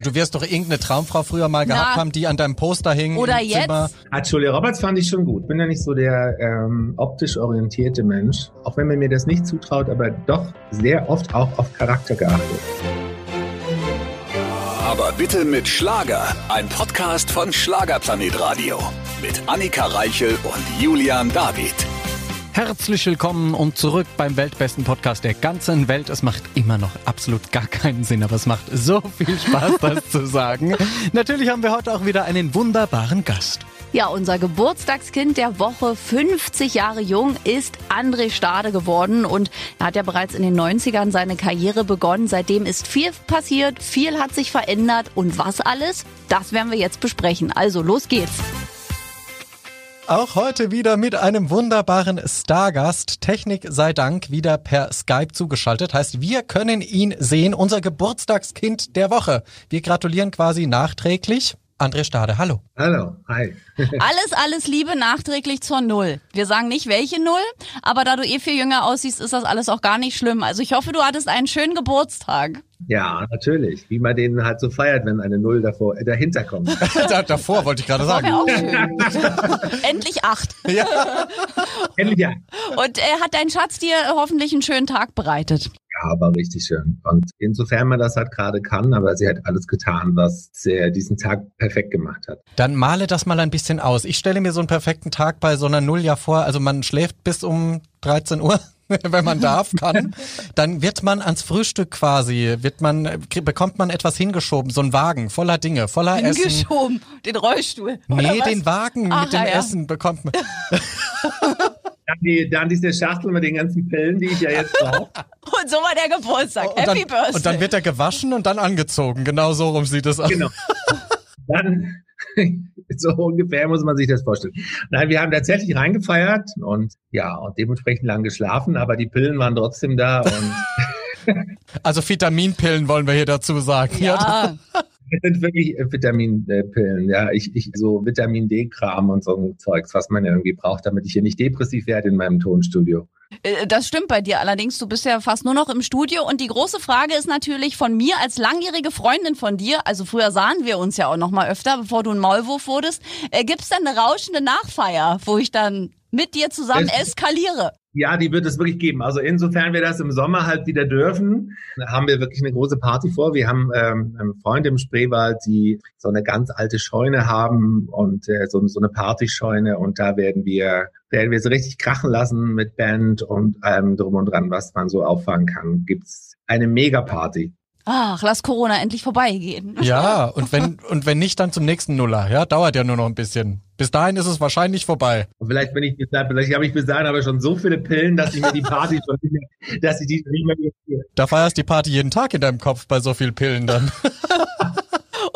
Du wirst doch irgendeine Traumfrau früher mal gehabt Na. haben, die an deinem Poster hing. Oder im jetzt? Zimmer. Ah, Julia Roberts fand ich schon gut. Bin ja nicht so der ähm, optisch orientierte Mensch, auch wenn man mir das nicht zutraut, aber doch sehr oft auch auf Charakter geachtet. Aber bitte mit Schlager. Ein Podcast von Schlagerplanet Radio. Mit Annika Reichel und Julian David. Herzlich willkommen und zurück beim weltbesten Podcast der ganzen Welt. Es macht immer noch absolut gar keinen Sinn, aber es macht so viel Spaß, das zu sagen. Natürlich haben wir heute auch wieder einen wunderbaren Gast. Ja, unser Geburtstagskind der Woche, 50 Jahre jung, ist André Stade geworden und er hat ja bereits in den 90ern seine Karriere begonnen. Seitdem ist viel passiert, viel hat sich verändert und was alles, das werden wir jetzt besprechen. Also los geht's. Auch heute wieder mit einem wunderbaren Stargast. Technik sei Dank wieder per Skype zugeschaltet. Heißt, wir können ihn sehen. Unser Geburtstagskind der Woche. Wir gratulieren quasi nachträglich. André Stade, hallo. Hallo, hi. Alles, alles Liebe nachträglich zur Null. Wir sagen nicht welche Null, aber da du eh viel jünger aussiehst, ist das alles auch gar nicht schlimm. Also ich hoffe, du hattest einen schönen Geburtstag. Ja, natürlich. Wie man den halt so feiert, wenn eine Null davor, äh, dahinter kommt. da, davor wollte ich gerade sagen. auch schön. Endlich acht. Ja. Endlich ja. Und äh, hat dein Schatz dir hoffentlich einen schönen Tag bereitet? Ja, aber richtig schön. Und insofern man das halt gerade kann, aber sie hat alles getan, was sie diesen Tag perfekt gemacht hat. Dann male das mal ein bisschen aus. Ich stelle mir so einen perfekten Tag bei so einer Null ja vor. Also man schläft bis um 13 Uhr. Wenn man darf, kann, dann wird man ans Frühstück quasi, wird man, bekommt man etwas hingeschoben, so ein Wagen voller Dinge, voller Essen. Hingeschoben, den Rollstuhl. Nee, was? den Wagen Ach, mit dem ja. Essen bekommt man. Dann, die, dann diese Schachtel mit den ganzen Pillen, die ich ja jetzt brauche. Und so war der Geburtstag. Und Happy dann, Birthday. und dann wird er gewaschen und dann angezogen. Genau so rum sieht es aus. Genau. Dann, so ungefähr muss man sich das vorstellen. Nein, wir haben tatsächlich reingefeiert und ja, und dementsprechend lang geschlafen, aber die Pillen waren trotzdem da und Also Vitaminpillen wollen wir hier dazu sagen. ja, es sind wirklich äh, Vitaminpillen, ja. Ich, ich, so Vitamin D-Kram und so ein Zeugs, was man ja irgendwie braucht, damit ich hier nicht depressiv werde in meinem Tonstudio. Äh, das stimmt bei dir allerdings. Du bist ja fast nur noch im Studio. Und die große Frage ist natürlich von mir als langjährige Freundin von dir, also früher sahen wir uns ja auch noch mal öfter, bevor du ein Maulwurf wurdest, äh, gibt's denn eine rauschende Nachfeier, wo ich dann mit dir zusammen Es- eskaliere? Ja, die wird es wirklich geben. Also insofern wir das im Sommer halt wieder dürfen, haben wir wirklich eine große Party vor. Wir haben ähm, einen Freund im Spreewald, die so eine ganz alte Scheune haben und äh, so, so eine Partyscheune und da werden wir werden wir so richtig krachen lassen mit Band und allem drum und dran, was man so auffahren kann. Gibt's eine Mega-Party. Ach, lass Corona endlich vorbeigehen. Ja, und wenn, und wenn nicht, dann zum nächsten Nuller. Ja, dauert ja nur noch ein bisschen. Bis dahin ist es wahrscheinlich vorbei. Und vielleicht bin ich bis dahin, vielleicht habe ich bis dahin aber schon so viele Pillen, dass ich mir die Party schon nicht mehr, dass ich die nicht mehr. Da feierst die Party jeden Tag in deinem Kopf bei so viel Pillen dann.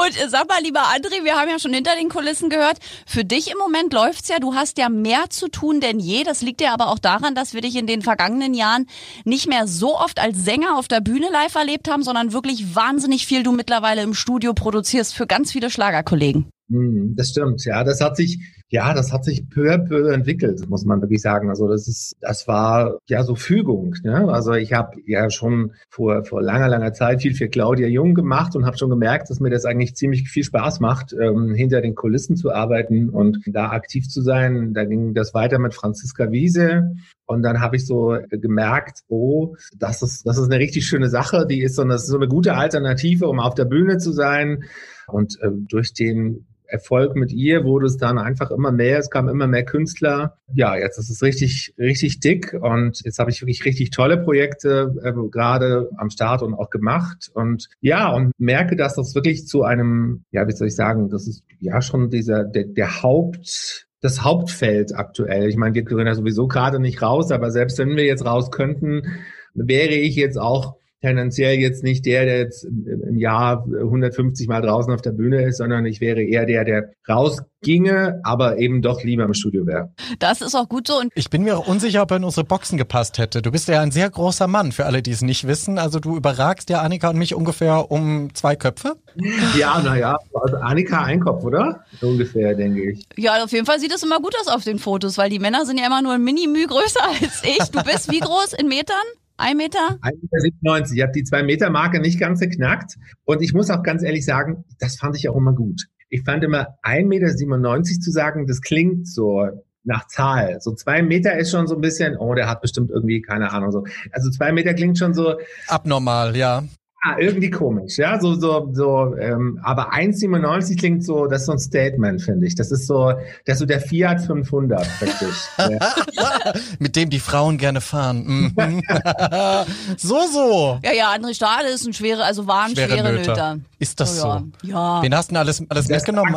Und äh, sag mal, lieber André, wir haben ja schon hinter den Kulissen gehört, für dich im Moment läuft's ja, du hast ja mehr zu tun denn je. Das liegt ja aber auch daran, dass wir dich in den vergangenen Jahren nicht mehr so oft als Sänger auf der Bühne live erlebt haben, sondern wirklich wahnsinnig viel du mittlerweile im Studio produzierst für ganz viele Schlagerkollegen. Hm, Das stimmt, ja, das hat sich, ja, das hat sich peu à peu entwickelt, muss man wirklich sagen. Also das ist, das war ja so Fügung. Ne? Also ich habe ja schon vor vor langer langer Zeit viel für Claudia Jung gemacht und habe schon gemerkt, dass mir das eigentlich ziemlich viel Spaß macht, ähm, hinter den Kulissen zu arbeiten und da aktiv zu sein. Da ging das weiter mit Franziska Wiese. Und dann habe ich so gemerkt, oh, das ist, das ist eine richtig schöne Sache. Die ist so eine, so eine gute Alternative, um auf der Bühne zu sein. Und ähm, durch den Erfolg mit ihr wurde es dann einfach immer mehr, es kamen immer mehr Künstler. Ja, jetzt ist es richtig, richtig dick und jetzt habe ich wirklich richtig tolle Projekte äh, gerade am Start und auch gemacht und ja, und merke, dass das wirklich zu einem, ja, wie soll ich sagen, das ist ja schon dieser, der, der Haupt, das Hauptfeld aktuell. Ich meine, wir können ja sowieso gerade nicht raus, aber selbst wenn wir jetzt raus könnten, wäre ich jetzt auch tendenziell jetzt nicht der, der jetzt im Jahr 150 Mal draußen auf der Bühne ist, sondern ich wäre eher der, der rausginge, aber eben doch lieber im Studio wäre. Das ist auch gut so. Und Ich bin mir auch unsicher, ob er in unsere Boxen gepasst hätte. Du bist ja ein sehr großer Mann, für alle, die es nicht wissen. Also du überragst ja Annika und mich ungefähr um zwei Köpfe. Ja, naja, also Annika Einkopf, oder? Ungefähr, denke ich. ja, auf jeden Fall sieht es immer gut aus auf den Fotos, weil die Männer sind ja immer nur ein Mini-Müh größer als ich. Du bist wie groß in Metern? Ein Meter? 1,97 Meter. Ich habe die 2-Meter-Marke nicht ganz geknackt. Und ich muss auch ganz ehrlich sagen, das fand ich auch immer gut. Ich fand immer 1,97 Meter zu sagen, das klingt so nach Zahl. So zwei Meter ist schon so ein bisschen, oh, der hat bestimmt irgendwie, keine Ahnung, so. Also zwei Meter klingt schon so. Abnormal, ja. Ah, irgendwie komisch, ja, so, so, so, ähm, aber 1,97 klingt so, das ist so ein Statement, finde ich. Das ist so, das ist so der Fiat 500, wirklich. Mit dem die Frauen gerne fahren. Mhm. so, so. Ja, ja, André Stahl ist ein schwere, also war ein schwere, schwere Nöter. Ist das so? Ja. ja. Wen hast du denn alles, alles das mitgenommen?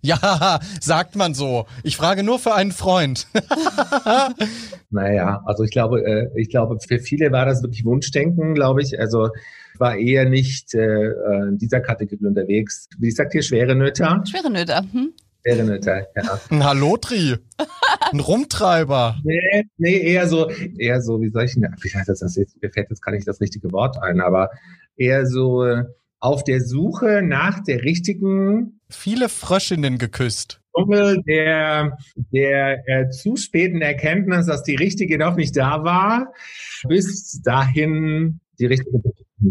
Ja, sagt man so. Ich frage nur für einen Freund. naja, also ich glaube, äh, ich glaube, für viele war das wirklich Wunschdenken, glaube ich. Also war eher nicht äh, in dieser Kategorie unterwegs. Wie sagt ihr, schwere Nöter? Schwere Nöter. Hm? Schwere Nöter, ja. Ein Hallotri. Ein Rumtreiber. Nee, nee, eher so, eher so, wie soll ich denn, wie heißt das, das jetzt, mir fällt jetzt gar nicht das richtige Wort ein, aber eher so äh, auf der Suche nach der richtigen viele Fröschinnen geküsst. Dschungel der, der äh, zu späten Erkenntnis, dass die richtige noch nicht da war, bis dahin die richtige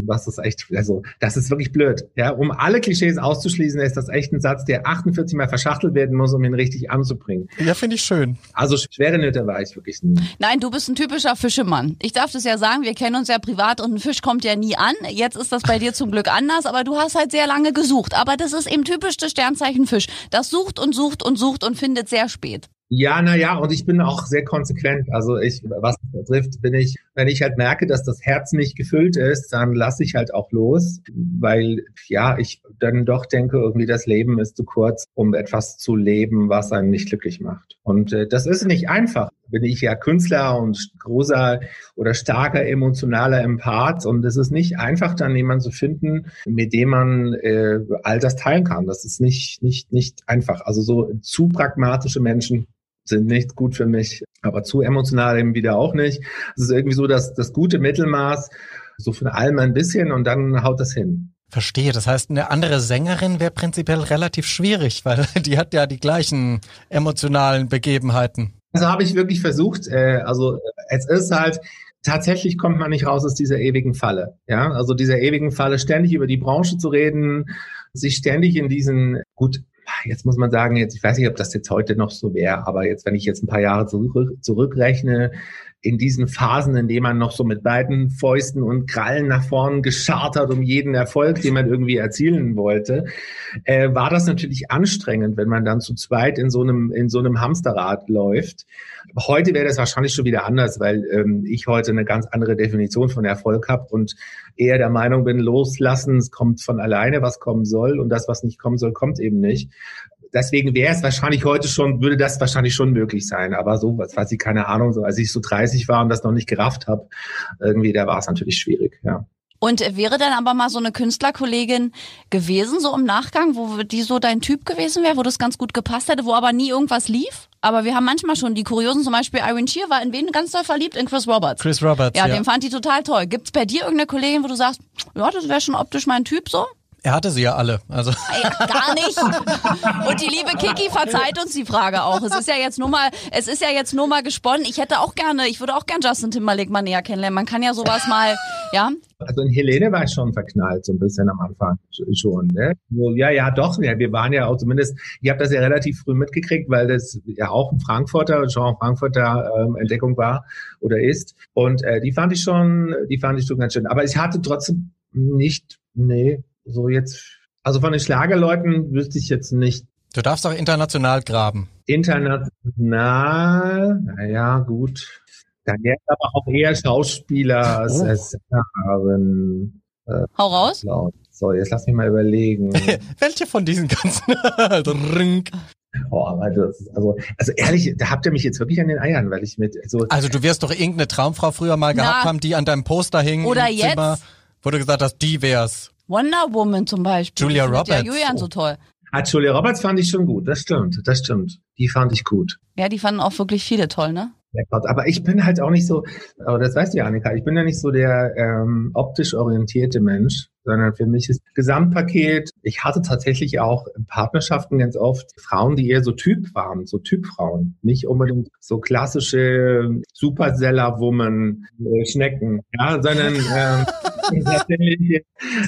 was ist echt, also das ist wirklich blöd. Ja, um alle Klischees auszuschließen, ist das echt ein Satz, der 48 Mal verschachtelt werden muss, um ihn richtig anzubringen. Ja, finde ich schön. Also schwere Nöte war ich wirklich nie. Nein, du bist ein typischer Fischemann. Ich darf das ja sagen, wir kennen uns ja privat und ein Fisch kommt ja nie an. Jetzt ist das bei dir zum Glück anders, aber du hast halt sehr lange gesucht. Aber das ist eben typisch das Sternzeichen Fisch. Das sucht und sucht und sucht und findet sehr spät. Ja, na ja, und ich bin auch sehr konsequent. Also ich, was betrifft, bin ich, wenn ich halt merke, dass das Herz nicht gefüllt ist, dann lasse ich halt auch los, weil ja, ich dann doch denke, irgendwie das Leben ist zu kurz, um etwas zu leben, was einen nicht glücklich macht. Und äh, das ist nicht einfach. Bin ich ja Künstler und großer oder starker emotionaler Empath und es ist nicht einfach, dann jemanden zu finden, mit dem man äh, all das teilen kann. Das ist nicht nicht nicht einfach. Also so zu pragmatische Menschen sind nicht gut für mich, aber zu emotional eben wieder auch nicht. Es ist irgendwie so dass das gute Mittelmaß, so von allem ein bisschen und dann haut das hin. Verstehe. Das heißt, eine andere Sängerin wäre prinzipiell relativ schwierig, weil die hat ja die gleichen emotionalen Begebenheiten. Also habe ich wirklich versucht. Äh, also es ist halt, tatsächlich kommt man nicht raus aus dieser ewigen Falle. Ja, also dieser ewigen Falle, ständig über die Branche zu reden, sich ständig in diesen, gut, jetzt muss man sagen, jetzt, ich weiß nicht, ob das jetzt heute noch so wäre, aber jetzt, wenn ich jetzt ein paar Jahre zurück, zurückrechne, in diesen Phasen, in denen man noch so mit beiden Fäusten und Krallen nach vorn geschart hat, um jeden Erfolg, den man irgendwie erzielen wollte, äh, war das natürlich anstrengend, wenn man dann zu zweit in so einem, in so einem Hamsterrad läuft. Heute wäre das wahrscheinlich schon wieder anders, weil ähm, ich heute eine ganz andere Definition von Erfolg habe und eher der Meinung bin, loslassen, es kommt von alleine, was kommen soll und das, was nicht kommen soll, kommt eben nicht deswegen wäre es wahrscheinlich heute schon, würde das wahrscheinlich schon möglich sein. Aber so, was weiß ich, keine Ahnung, so als ich so 30 war und das noch nicht gerafft habe, irgendwie, da war es natürlich schwierig, ja. Und wäre dann aber mal so eine Künstlerkollegin gewesen, so im Nachgang, wo die so dein Typ gewesen wäre, wo das ganz gut gepasst hätte, wo aber nie irgendwas lief? Aber wir haben manchmal schon die Kuriosen, zum Beispiel Irene Shear war in wen ganz doll verliebt? In Chris Roberts. Chris Roberts, ja. Ja, den fand die total toll. Gibt's bei dir irgendeine Kollegin, wo du sagst, ja, das wäre schon optisch mein Typ so? Er hatte sie ja alle. Also. Ja, gar nicht. Und die liebe Kiki verzeiht uns die Frage auch. Es ist ja jetzt nur mal, es ist ja jetzt nur mal gesponnen. Ich hätte auch gerne, ich würde auch gerne Justin Timberlake mal näher kennenlernen. Man kann ja sowas mal, ja. Also in Helene war ich schon verknallt, so ein bisschen am Anfang schon. Ne? Ja, ja, doch. Ja, wir waren ja auch zumindest, ich habe das ja relativ früh mitgekriegt, weil das ja auch ein Frankfurter, Jean Frankfurter ähm, Entdeckung war oder ist. Und äh, die fand ich schon, die fand ich schon ganz schön. Aber ich hatte trotzdem nicht, nee, so jetzt, also von den Schlagerleuten wüsste ich jetzt nicht. Du darfst auch international graben. International, naja, gut. Dann wäre aber auch eher Schauspieler als, oh. als Sängerin. Äh, Hau raus. So, jetzt lass mich mal überlegen. Welche von diesen ganzen? Oh, aber das also, also ehrlich, da habt ihr mich jetzt wirklich an den Eiern, weil ich mit so. Also du wirst doch irgendeine Traumfrau früher mal Na, gehabt haben, die an deinem Poster hing. Oder jetzt. Zimmer, wo du gesagt hast, die wär's. Wonder Woman zum Beispiel. Julia Roberts. Ja, Julian so toll. Ah, Julia Roberts fand ich schon gut, das stimmt, das stimmt. Die fand ich gut. Ja, die fanden auch wirklich viele toll, ne? Aber ich bin halt auch nicht so, aber das weißt du ja, Annika, ich bin ja nicht so der ähm, optisch orientierte Mensch, sondern für mich ist Gesamtpaket. Ich hatte tatsächlich auch Partnerschaften ganz oft Frauen, die eher so Typ waren, so Typfrauen, nicht unbedingt so klassische Superseller-Woman, äh, Schnecken, ja, sondern ähm, tatsächlich,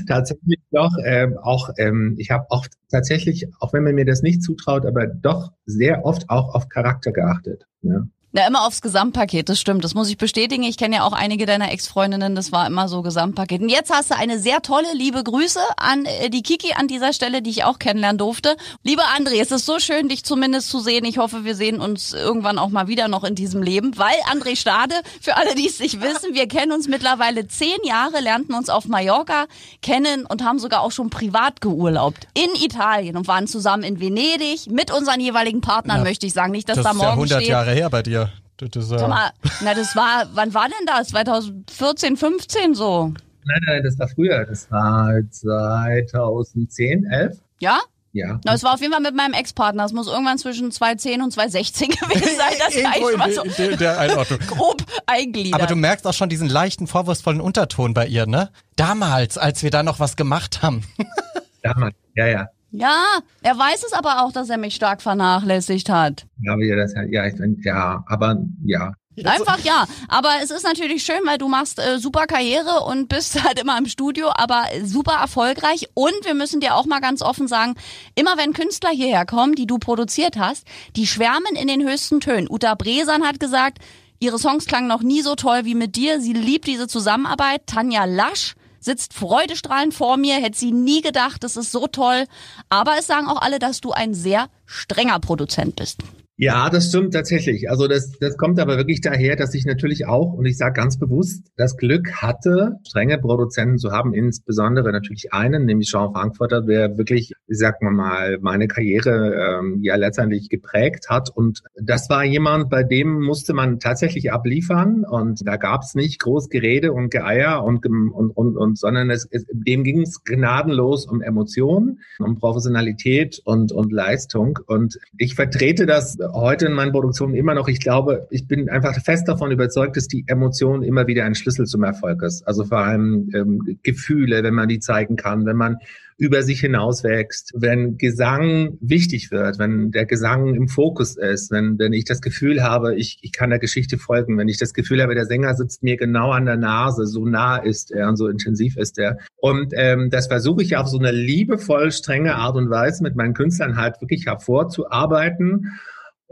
tatsächlich doch ähm, auch. Ähm, ich habe oft tatsächlich, auch wenn man mir das nicht zutraut, aber doch sehr oft auch auf Charakter geachtet. Ja. Na, immer aufs Gesamtpaket, das stimmt. Das muss ich bestätigen. Ich kenne ja auch einige deiner Ex-Freundinnen, das war immer so Gesamtpaket. Und jetzt hast du eine sehr tolle, liebe Grüße an äh, die Kiki an dieser Stelle, die ich auch kennenlernen durfte. Lieber André, es ist so schön, dich zumindest zu sehen. Ich hoffe, wir sehen uns irgendwann auch mal wieder noch in diesem Leben, weil André Stade, für alle, die es nicht wissen, wir kennen uns mittlerweile zehn Jahre, lernten uns auf Mallorca kennen und haben sogar auch schon privat geurlaubt in Italien und waren zusammen in Venedig mit unseren jeweiligen Partnern, ja, möchte ich sagen. Nicht, dass das da morgen ist ja 100 steht. Jahre her bei dir. Das ist, äh mal, na, das war, wann war denn das? 2014, 15 so? Nein, nein, das war früher. Das war 2010, 11. Ja? Ja. Na, es war auf jeden Fall mit meinem Ex-Partner. Es muss irgendwann zwischen 2010 und 2016 gewesen sein. Das Irgendwo reicht mal so der Einordnung. grob eingliedert. Aber du merkst auch schon diesen leichten, vorwurfsvollen Unterton bei ihr, ne? Damals, als wir da noch was gemacht haben. Damals, ja, ja. Ja, er weiß es aber auch, dass er mich stark vernachlässigt hat. Ja, aber ja, das, ja, ich, ja, aber ja. Einfach ja. Aber es ist natürlich schön, weil du machst äh, super Karriere und bist halt immer im Studio, aber super erfolgreich. Und wir müssen dir auch mal ganz offen sagen, immer wenn Künstler hierher kommen, die du produziert hast, die schwärmen in den höchsten Tönen. Uta Bresan hat gesagt, ihre Songs klangen noch nie so toll wie mit dir. Sie liebt diese Zusammenarbeit. Tanja Lasch sitzt freudestrahlend vor mir, hätte sie nie gedacht, das ist so toll. Aber es sagen auch alle, dass du ein sehr strenger Produzent bist. Ja, das stimmt tatsächlich. Also das, das kommt aber wirklich daher, dass ich natürlich auch, und ich sage ganz bewusst, das Glück hatte, strenge Produzenten zu haben, insbesondere natürlich einen, nämlich Jean Frankfurter, der wirklich, sagt man mal, meine Karriere ähm, ja letztendlich geprägt hat. Und das war jemand, bei dem musste man tatsächlich abliefern und da gab es nicht groß Gerede und Geeier und, und, und, und sondern es, es, dem ging es gnadenlos um Emotionen, um Professionalität und, und Leistung. Und ich vertrete das heute in meinen Produktionen immer noch, ich glaube, ich bin einfach fest davon überzeugt, dass die Emotion immer wieder ein Schlüssel zum Erfolg ist. Also vor allem ähm, Gefühle, wenn man die zeigen kann, wenn man über sich hinauswächst, wenn Gesang wichtig wird, wenn der Gesang im Fokus ist, wenn, wenn ich das Gefühl habe, ich, ich kann der Geschichte folgen, wenn ich das Gefühl habe, der Sänger sitzt mir genau an der Nase, so nah ist er und so intensiv ist er. Und ähm, das versuche ich auf so eine liebevoll strenge Art und Weise mit meinen Künstlern halt wirklich hervorzuarbeiten.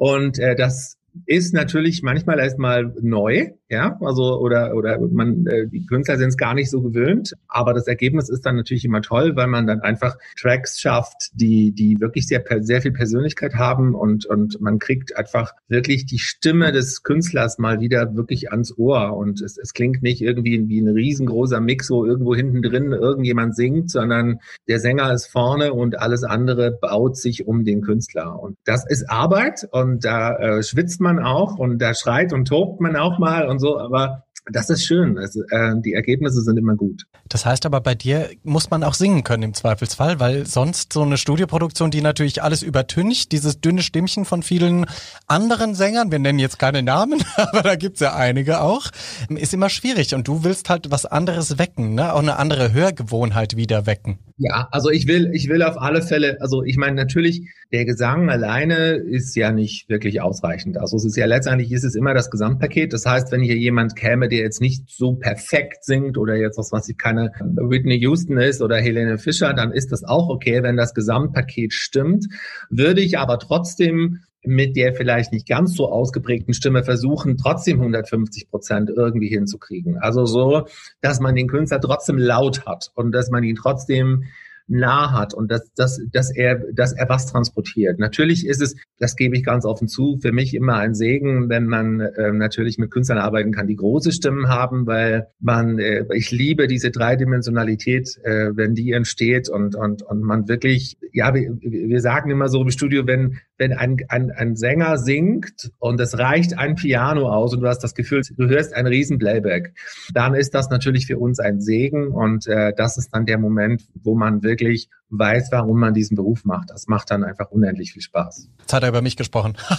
Und äh, das ist natürlich manchmal erstmal neu, ja, also oder oder man äh, die Künstler sind es gar nicht so gewöhnt, aber das Ergebnis ist dann natürlich immer toll, weil man dann einfach Tracks schafft, die die wirklich sehr sehr viel Persönlichkeit haben und und man kriegt einfach wirklich die Stimme des Künstlers mal wieder wirklich ans Ohr. Und es, es klingt nicht irgendwie wie ein riesengroßer Mix, wo irgendwo hinten drin irgendjemand singt, sondern der Sänger ist vorne und alles andere baut sich um den Künstler. Und das ist Arbeit und da äh, schwitzt man auch und da schreit und tobt man auch mal und so, aber das ist schön. Also, äh, die Ergebnisse sind immer gut. Das heißt aber, bei dir muss man auch singen können im Zweifelsfall, weil sonst so eine Studioproduktion, die natürlich alles übertüncht, dieses dünne Stimmchen von vielen anderen Sängern, wir nennen jetzt keine Namen, aber da gibt's ja einige auch, ist immer schwierig. Und du willst halt was anderes wecken, ne? auch eine andere Hörgewohnheit wieder wecken. Ja, also ich will, ich will auf alle Fälle, also ich meine natürlich, der Gesang alleine ist ja nicht wirklich ausreichend. Also es ist ja letztendlich ist es immer das Gesamtpaket. Das heißt, wenn hier jemand käme, der jetzt nicht so perfekt singt oder jetzt was, was ich keine Whitney Houston ist oder Helene Fischer, dann ist das auch okay, wenn das Gesamtpaket stimmt. Würde ich aber trotzdem mit der vielleicht nicht ganz so ausgeprägten Stimme versuchen, trotzdem 150 Prozent irgendwie hinzukriegen. Also so, dass man den Künstler trotzdem laut hat und dass man ihn trotzdem nah hat und dass, dass, dass, er, dass er was transportiert. Natürlich ist es, das gebe ich ganz offen zu, für mich immer ein Segen, wenn man äh, natürlich mit Künstlern arbeiten kann, die große Stimmen haben, weil man, äh, ich liebe diese Dreidimensionalität, äh, wenn die entsteht und, und, und man wirklich, ja, wir, wir sagen immer so im Studio, wenn, wenn ein, ein, ein Sänger singt und es reicht ein Piano aus und du hast das Gefühl, du hörst ein riesen Playback, dann ist das natürlich für uns ein Segen und äh, das ist dann der Moment, wo man wirklich weiß, warum man diesen Beruf macht. Das macht dann einfach unendlich viel Spaß. Jetzt hat er über mich gesprochen. du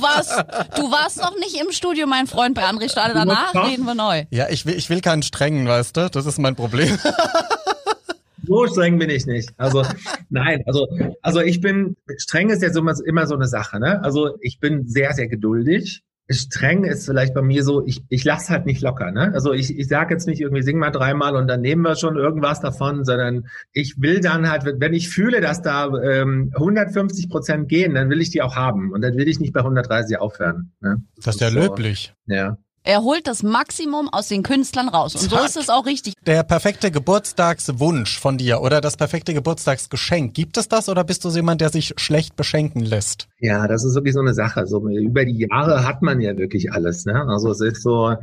warst, du warst noch nicht im Studio, mein Freund, bei André Stade. Danach reden wir neu. Ja, ich will, ich will keinen strengen, weißt du? Das ist mein Problem. so streng bin ich nicht. Also nein, also also ich bin streng ist ja immer, immer so eine Sache. Ne? Also ich bin sehr sehr geduldig streng ist vielleicht bei mir so, ich, ich lasse halt nicht locker. Ne? Also ich, ich sage jetzt nicht irgendwie, sing mal dreimal und dann nehmen wir schon irgendwas davon, sondern ich will dann halt, wenn ich fühle, dass da ähm, 150 Prozent gehen, dann will ich die auch haben. Und dann will ich nicht bei 130 aufhören. Ne? Das, das ist ja so, löblich. Ja. Er holt das Maximum aus den Künstlern raus. Und so ist es auch richtig. Der perfekte Geburtstagswunsch von dir oder das perfekte Geburtstagsgeschenk, gibt es das oder bist du so jemand, der sich schlecht beschenken lässt? Ja, das ist wirklich so eine Sache. So über die Jahre hat man ja wirklich alles. Ne? Also es ist so,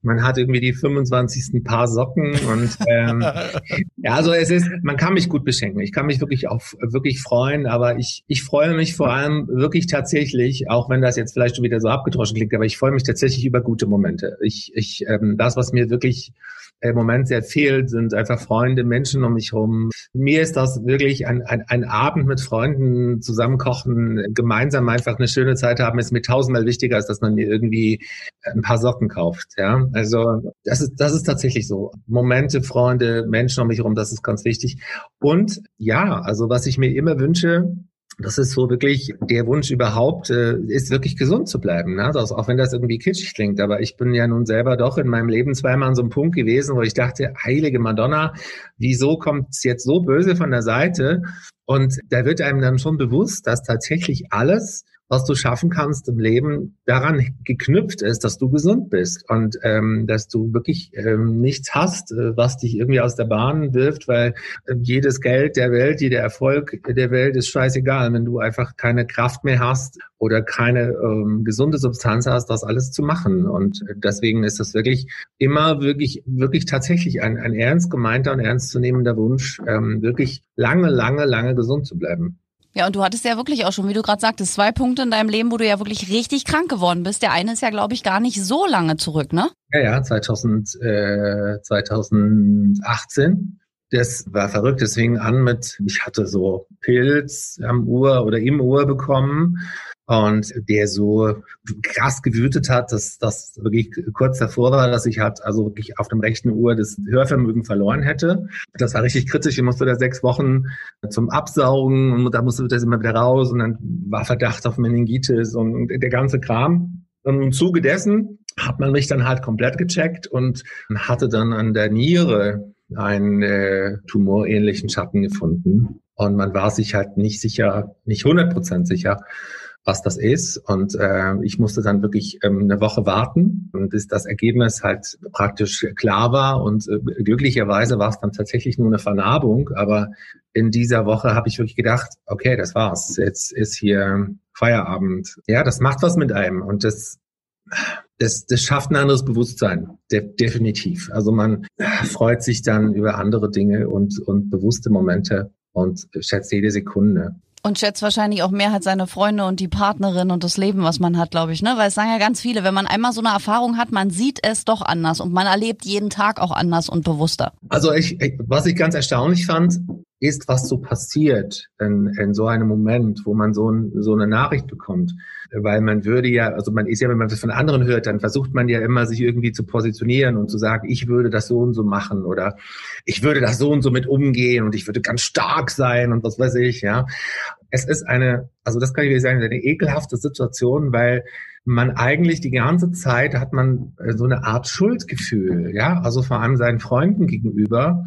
man hat irgendwie die 25. Paar Socken und ähm, ja, also es ist, man kann mich gut beschenken. Ich kann mich wirklich auf wirklich freuen, aber ich ich freue mich vor allem wirklich tatsächlich, auch wenn das jetzt vielleicht schon wieder so abgedroschen klingt, aber ich freue mich tatsächlich über gute Momente. Ich ich ähm, das, was mir wirklich im Moment sehr fehlt, sind einfach Freunde, Menschen um mich herum. Mir ist das wirklich ein, ein, ein Abend mit Freunden zusammenkochen, gemeinsam einfach eine schöne Zeit haben, ist mir tausendmal wichtiger, als dass man mir irgendwie ein paar Socken kauft. Ja, also das ist das ist tatsächlich so. Momente, Freunde, Menschen um mich herum, das ist ganz wichtig. Und ja, also was ich mir immer wünsche, das ist so wirklich der Wunsch überhaupt, äh, ist wirklich gesund zu bleiben. Ne? Also auch wenn das irgendwie kitschig klingt, aber ich bin ja nun selber doch in meinem Leben zweimal an so einem Punkt gewesen, wo ich dachte, heilige Madonna, wieso kommt es jetzt so böse von der Seite? Und da wird einem dann schon bewusst, dass tatsächlich alles was du schaffen kannst im Leben, daran geknüpft ist, dass du gesund bist und ähm, dass du wirklich ähm, nichts hast, äh, was dich irgendwie aus der Bahn wirft, weil äh, jedes Geld der Welt, jeder Erfolg der Welt ist scheißegal, wenn du einfach keine Kraft mehr hast oder keine ähm, gesunde Substanz hast, das alles zu machen. Und deswegen ist das wirklich immer wirklich, wirklich tatsächlich ein, ein ernst gemeinter und ernstzunehmender Wunsch, ähm, wirklich lange, lange, lange gesund zu bleiben. Ja, und du hattest ja wirklich auch schon, wie du gerade sagtest, zwei Punkte in deinem Leben, wo du ja wirklich richtig krank geworden bist. Der eine ist ja, glaube ich, gar nicht so lange zurück, ne? Ja, ja, 2000, äh, 2018. Das war verrückt. Das fing an mit, ich hatte so Pilz am Uhr oder im Uhr bekommen und der so krass gewütet hat, dass das wirklich kurz davor war, dass ich halt also wirklich auf dem rechten Uhr das Hörvermögen verloren hätte. Das war richtig kritisch. Ich musste da sechs Wochen zum Absaugen und da musste das immer wieder raus und dann war Verdacht auf Meningitis und der ganze Kram. Und im Zuge dessen hat man mich dann halt komplett gecheckt und hatte dann an der Niere einen äh, tumorähnlichen Schatten gefunden. Und man war sich halt nicht sicher, nicht 100 Prozent sicher, was das ist. Und äh, ich musste dann wirklich ähm, eine Woche warten, bis das Ergebnis halt praktisch klar war. Und äh, glücklicherweise war es dann tatsächlich nur eine Vernarbung. Aber in dieser Woche habe ich wirklich gedacht, okay, das war's. Jetzt ist hier Feierabend. Ja, das macht was mit einem. Und das das, das schafft ein anderes Bewusstsein, de definitiv. Also man freut sich dann über andere Dinge und, und bewusste Momente und schätzt jede Sekunde. Und schätzt wahrscheinlich auch mehr halt seine Freunde und die Partnerin und das Leben, was man hat, glaube ich, ne? Weil es sagen ja ganz viele, wenn man einmal so eine Erfahrung hat, man sieht es doch anders und man erlebt jeden Tag auch anders und bewusster. Also ich, was ich ganz erstaunlich fand, ist, was so passiert in, in so einem Moment, wo man so, ein, so eine Nachricht bekommt. Weil man würde ja, also man ist ja, wenn man das von anderen hört, dann versucht man ja immer, sich irgendwie zu positionieren und zu sagen, ich würde das so und so machen oder ich würde das so und so mit umgehen und ich würde ganz stark sein und was weiß ich, ja. Es ist eine, also das kann ich dir sagen, eine ekelhafte Situation, weil man eigentlich die ganze Zeit hat man so eine Art Schuldgefühl, ja, also vor allem seinen Freunden gegenüber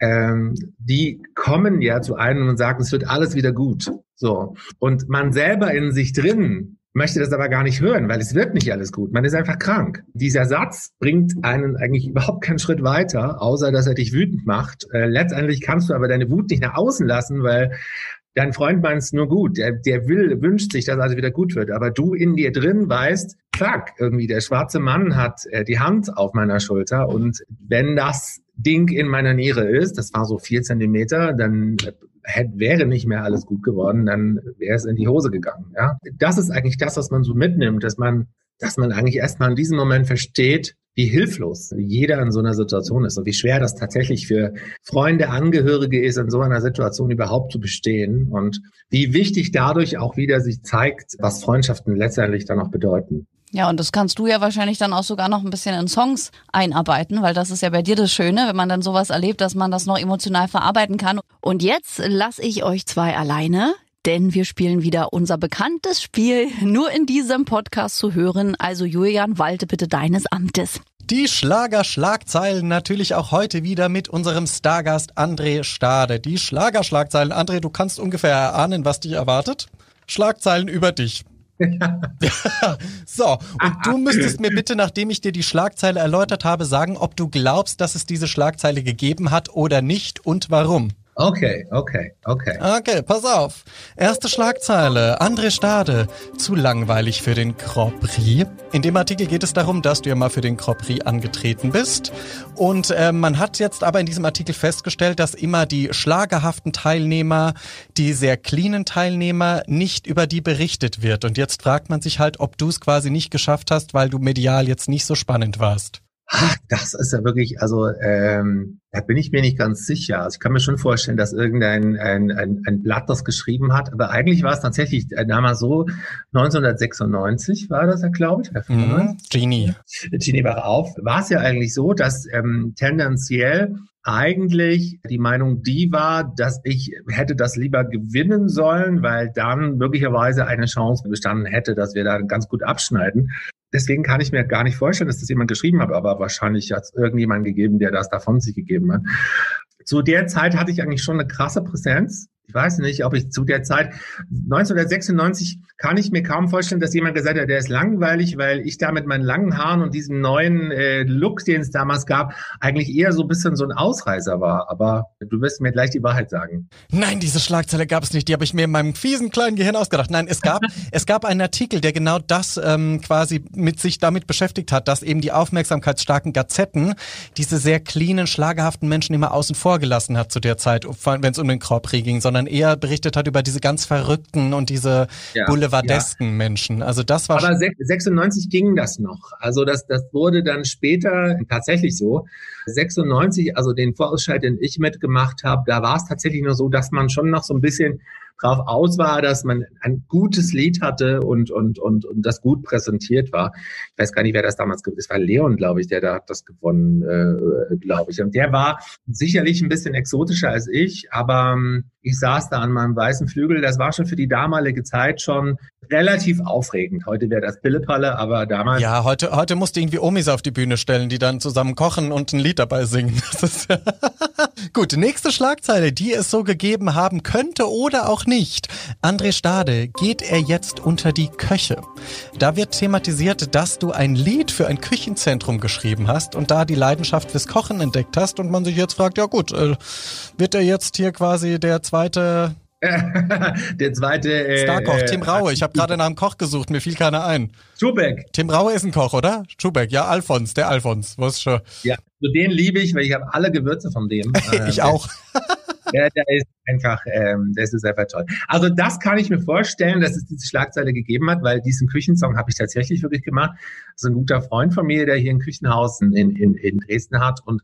ähm, die kommen ja zu einem und sagen, es wird alles wieder gut. So. Und man selber in sich drin möchte das aber gar nicht hören, weil es wird nicht alles gut. Man ist einfach krank. Dieser Satz bringt einen eigentlich überhaupt keinen Schritt weiter, außer dass er dich wütend macht. Äh, letztendlich kannst du aber deine Wut nicht nach außen lassen, weil dein Freund meint es nur gut. Der, der will, wünscht sich, dass alles wieder gut wird. Aber du in dir drin weißt, fuck, irgendwie der schwarze Mann hat äh, die Hand auf meiner Schulter und wenn das Ding in meiner Niere ist, das war so vier Zentimeter, dann hätte, wäre nicht mehr alles gut geworden, dann wäre es in die Hose gegangen. Ja? Das ist eigentlich das, was man so mitnimmt, dass man, dass man eigentlich erstmal in diesem Moment versteht, wie hilflos jeder in so einer Situation ist und wie schwer das tatsächlich für Freunde, Angehörige ist, in so einer Situation überhaupt zu bestehen und wie wichtig dadurch auch wieder sich zeigt, was Freundschaften letztendlich dann auch bedeuten. Ja, und das kannst du ja wahrscheinlich dann auch sogar noch ein bisschen in Songs einarbeiten, weil das ist ja bei dir das Schöne, wenn man dann sowas erlebt, dass man das noch emotional verarbeiten kann. Und jetzt lasse ich euch zwei alleine denn wir spielen wieder unser bekanntes Spiel, nur in diesem Podcast zu hören. Also Julian, walte bitte deines Amtes. Die Schlager-Schlagzeilen natürlich auch heute wieder mit unserem Stargast André Stade. Die Schlager-Schlagzeilen. André, du kannst ungefähr erahnen, was dich erwartet. Schlagzeilen über dich. so, und du müsstest mir bitte, nachdem ich dir die Schlagzeile erläutert habe, sagen, ob du glaubst, dass es diese Schlagzeile gegeben hat oder nicht und warum. Okay, okay, okay. Okay, pass auf. Erste Schlagzeile. André Stade. Zu langweilig für den Grand Prix. In dem Artikel geht es darum, dass du ja mal für den Grand Prix angetreten bist. Und äh, man hat jetzt aber in diesem Artikel festgestellt, dass immer die schlagerhaften Teilnehmer, die sehr cleanen Teilnehmer, nicht über die berichtet wird. Und jetzt fragt man sich halt, ob du es quasi nicht geschafft hast, weil du medial jetzt nicht so spannend warst. Ach, das ist ja wirklich, also ähm, da bin ich mir nicht ganz sicher. Also ich kann mir schon vorstellen, dass irgendein ein, ein, ein Blatt das geschrieben hat, aber eigentlich war es tatsächlich äh, damals so, 1996 war das ja, glaube ich. Mhm, Genie. Genie war auf. War es ja eigentlich so, dass ähm, tendenziell eigentlich die Meinung die war, dass ich hätte das lieber gewinnen sollen, weil dann möglicherweise eine Chance bestanden hätte, dass wir da ganz gut abschneiden. Deswegen kann ich mir gar nicht vorstellen, dass das jemand geschrieben hat, aber wahrscheinlich hat es irgendjemand gegeben, der das davon sich gegeben hat. Zu der Zeit hatte ich eigentlich schon eine krasse Präsenz ich weiß nicht, ob ich zu der Zeit, 1996 kann ich mir kaum vorstellen, dass jemand gesagt hat, der ist langweilig, weil ich da mit meinen langen Haaren und diesem neuen äh, Look, den es damals gab, eigentlich eher so ein bisschen so ein Ausreißer war. Aber du wirst mir gleich die Wahrheit sagen. Nein, diese Schlagzeile gab es nicht. Die habe ich mir in meinem fiesen kleinen Gehirn ausgedacht. Nein, es gab, es gab einen Artikel, der genau das ähm, quasi mit sich damit beschäftigt hat, dass eben die aufmerksamkeitsstarken Gazetten diese sehr cleanen, schlagerhaften Menschen immer außen vor gelassen hat zu der Zeit, wenn es um den Prix ging, sondern sondern eher berichtet hat über diese ganz verrückten und diese ja, boulevardesken ja. Menschen. Also das war Aber 96 ging das noch. Also das, das wurde dann später tatsächlich so. 96, also den Vorausscheid, den ich mitgemacht habe, da war es tatsächlich nur so, dass man schon noch so ein bisschen drauf aus war, dass man ein gutes Lied hatte und, und, und, und das gut präsentiert war. Ich weiß gar nicht, wer das damals gewonnen Es war Leon, glaube ich, der da hat das gewonnen, äh, glaube ich. Und der war sicherlich ein bisschen exotischer als ich, aber ähm, ich saß da an meinem weißen Flügel. Das war schon für die damalige Zeit schon relativ aufregend. Heute wäre das Pillepalle, aber damals. Ja, heute, heute musste irgendwie Omis auf die Bühne stellen, die dann zusammen kochen und ein Lied dabei singen. Gut, nächste Schlagzeile, die es so gegeben haben könnte oder auch nicht. André Stade, geht er jetzt unter die Köche? Da wird thematisiert, dass du ein Lied für ein Küchenzentrum geschrieben hast und da die Leidenschaft fürs Kochen entdeckt hast und man sich jetzt fragt, ja gut, äh, wird er jetzt hier quasi der zweite der zweite. Äh, Starkoch, Tim Raue. Ich habe gerade nach einem Koch gesucht, mir fiel keiner ein. Schubeck. Tim Raue ist ein Koch, oder? Schubeck, ja, Alfons, der Alfons. Was schon. Ja, so den liebe ich, weil ich habe alle Gewürze von dem. ich auch. ja, der ist einfach, ähm, das ist einfach toll. Also das kann ich mir vorstellen, dass es diese Schlagzeile gegeben hat, weil diesen Küchensong habe ich tatsächlich wirklich gemacht. Das ist ein guter Freund von mir, der hier ein Küchenhaus in, in, in Dresden hat und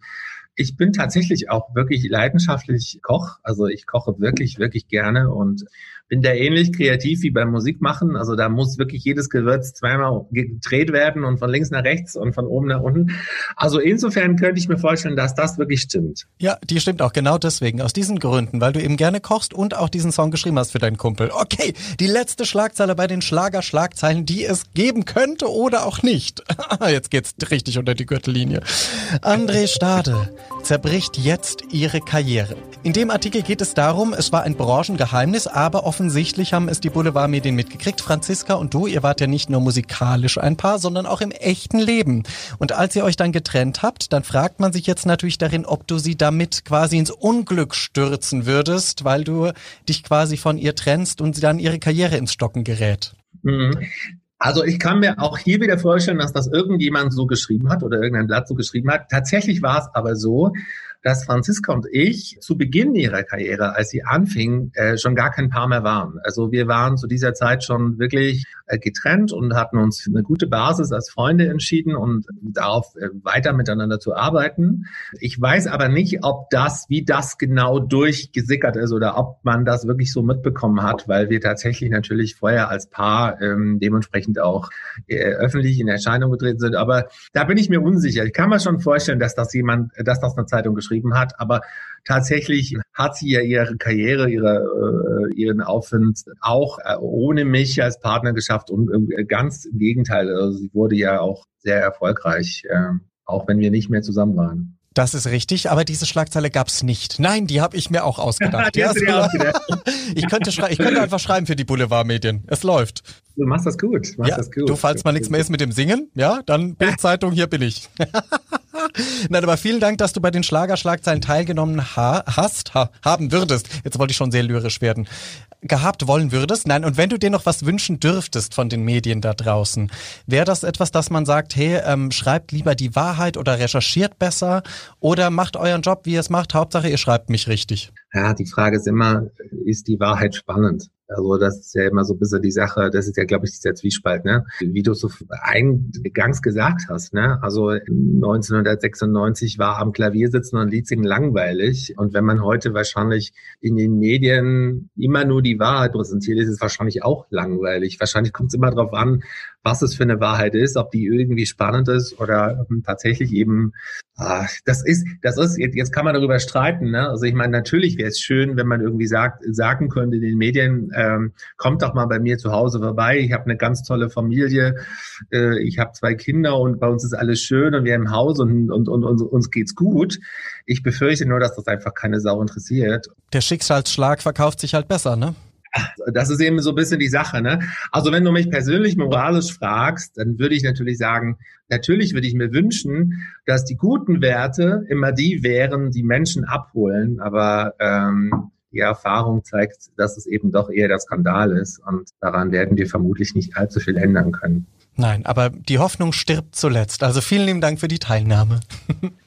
ich bin tatsächlich auch wirklich leidenschaftlich Koch. Also ich koche wirklich, wirklich gerne und bin da ähnlich kreativ wie beim Musikmachen. Also da muss wirklich jedes Gewürz zweimal gedreht werden und von links nach rechts und von oben nach unten. Also insofern könnte ich mir vorstellen, dass das wirklich stimmt. Ja, die stimmt auch genau deswegen. Aus diesen Gründen, weil du eben gerne kochst und auch diesen Song geschrieben hast für deinen Kumpel. Okay, die letzte Schlagzeile bei den Schlager-Schlagzeilen, die es geben könnte oder auch nicht. Jetzt geht's richtig unter die Gürtellinie. André Stade zerbricht jetzt ihre Karriere. In dem Artikel geht es darum, es war ein Branchengeheimnis, aber offensichtlich haben es die Boulevardmedien mitgekriegt. Franziska und du, ihr wart ja nicht nur musikalisch ein Paar, sondern auch im echten Leben. Und als ihr euch dann getrennt habt, dann fragt man sich jetzt natürlich darin, ob du sie damit quasi ins Unglück stürzen würdest, weil du dich quasi von ihr trennst und sie dann ihre Karriere ins Stocken gerät. Also ich kann mir auch hier wieder vorstellen, dass das irgendjemand so geschrieben hat oder irgendein Blatt so geschrieben hat. Tatsächlich war es aber so, dass Franziska und ich zu Beginn ihrer Karriere, als sie anfing, äh, schon gar kein Paar mehr waren. Also wir waren zu dieser Zeit schon wirklich äh, getrennt und hatten uns für eine gute Basis als Freunde entschieden und darauf äh, weiter miteinander zu arbeiten. Ich weiß aber nicht, ob das, wie das genau durchgesickert ist oder ob man das wirklich so mitbekommen hat, weil wir tatsächlich natürlich vorher als Paar ähm, dementsprechend auch äh, öffentlich in Erscheinung getreten sind. Aber da bin ich mir unsicher. Ich kann mir schon vorstellen, dass das jemand, dass das eine Zeitung geschrieben hat, aber tatsächlich hat sie ja ihre Karriere, ihre, äh, ihren Aufwind auch äh, ohne mich als Partner geschafft und äh, ganz im Gegenteil, also sie wurde ja auch sehr erfolgreich, äh, auch wenn wir nicht mehr zusammen waren. Das ist richtig, aber diese Schlagzeile gab's nicht. Nein, die habe ich mir auch ausgedacht. ja, so, ich, könnte ich könnte einfach schreiben für die Boulevardmedien. Es läuft. Du machst das gut. Machst ja, das gut. Du, falls mal nichts mehr ist mit dem Singen, ja, dann Bildzeitung, hier bin ich. Nein, aber vielen Dank, dass du bei den Schlagerschlagzeilen teilgenommen ha hast, ha haben würdest. Jetzt wollte ich schon sehr lyrisch werden. Gehabt wollen würdest. Nein, und wenn du dir noch was wünschen dürftest von den Medien da draußen, wäre das etwas, dass man sagt, hey, ähm, schreibt lieber die Wahrheit oder recherchiert besser oder macht euren Job, wie ihr es macht. Hauptsache, ihr schreibt mich richtig. Ja, die Frage ist immer, ist die Wahrheit spannend? Also das ist ja immer so ein bisschen die Sache, das ist ja, glaube ich, dieser Zwiespalt, ne? Wie du so eingangs gesagt hast, ne? Also 1996 war am Klavier sitzen und Lied singen langweilig. Und wenn man heute wahrscheinlich in den Medien immer nur die Wahrheit präsentiert, ist es wahrscheinlich auch langweilig. Wahrscheinlich kommt es immer darauf an, was es für eine Wahrheit ist, ob die irgendwie spannend ist oder ähm, tatsächlich eben, ah, das ist, das ist, jetzt, jetzt kann man darüber streiten, ne? Also ich meine, natürlich wäre es schön, wenn man irgendwie sagt, sagen könnte in den Medien, ähm, kommt doch mal bei mir zu Hause vorbei, ich habe eine ganz tolle Familie, äh, ich habe zwei Kinder und bei uns ist alles schön und wir im Haus und, und, und, und uns geht's gut. Ich befürchte nur, dass das einfach keine Sau interessiert. Der Schicksalsschlag verkauft sich halt besser, ne? Das ist eben so ein bisschen die Sache. Ne? Also wenn du mich persönlich moralisch fragst, dann würde ich natürlich sagen, natürlich würde ich mir wünschen, dass die guten Werte immer die wären, die Menschen abholen. Aber ähm, die Erfahrung zeigt, dass es eben doch eher der Skandal ist. Und daran werden wir vermutlich nicht allzu viel ändern können. Nein, aber die Hoffnung stirbt zuletzt. Also vielen lieben Dank für die Teilnahme.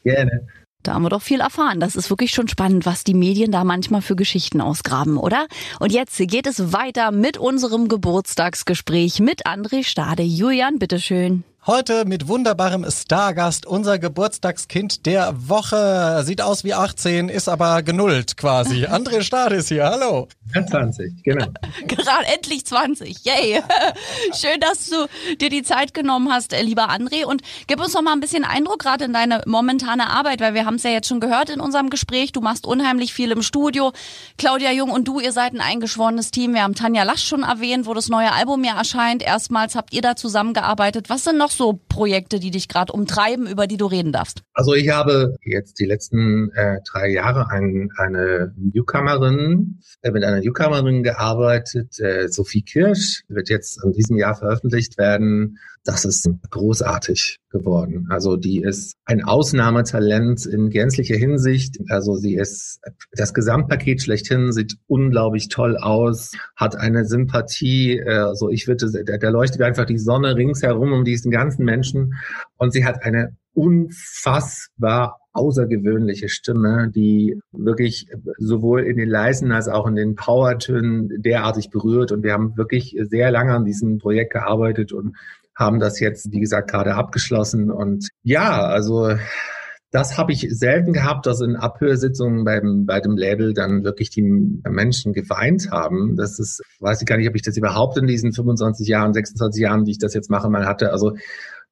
Gerne. Da haben wir doch viel erfahren. Das ist wirklich schon spannend, was die Medien da manchmal für Geschichten ausgraben, oder? Und jetzt geht es weiter mit unserem Geburtstagsgespräch mit André Stade. Julian, bitteschön. Heute mit wunderbarem Stargast, unser Geburtstagskind der Woche. Sieht aus wie 18, ist aber genullt quasi. André Stade ist hier, hallo. 20, genau. Gerade endlich 20, yay. Schön, dass du dir die Zeit genommen hast, äh, lieber André. Und gib uns noch mal ein bisschen Eindruck gerade in deine momentane Arbeit, weil wir haben es ja jetzt schon gehört in unserem Gespräch. Du machst unheimlich viel im Studio. Claudia Jung und du, ihr seid ein eingeschworenes Team. Wir haben Tanja Lasch schon erwähnt, wo das neue Album ja erscheint. Erstmals habt ihr da zusammengearbeitet. Was sind noch so Projekte, die dich gerade umtreiben, über die du reden darfst? Also ich habe jetzt die letzten äh, drei Jahre ein, eine Newcomerin, äh, mit einer Newcomerin gearbeitet, äh, Sophie Kirsch, wird jetzt in diesem Jahr veröffentlicht werden. Das ist großartig geworden. Also die ist ein Ausnahmetalent in gänzlicher Hinsicht. Also sie ist das Gesamtpaket schlechthin, sieht unglaublich toll aus, hat eine Sympathie. Also ich würde, da leuchtet einfach die Sonne ringsherum um diesen ganzen Menschen und sie hat eine unfassbar außergewöhnliche Stimme, die wirklich sowohl in den leisen als auch in den Powertönen derartig berührt. Und wir haben wirklich sehr lange an diesem Projekt gearbeitet und haben das jetzt, wie gesagt, gerade abgeschlossen. Und ja, also das habe ich selten gehabt, dass in Abhörsitzungen beim, bei dem Label dann wirklich die Menschen geweint haben. Das ist, weiß ich gar nicht, ob ich das überhaupt in diesen 25 Jahren, 26 Jahren, die ich das jetzt mache, mal hatte. Also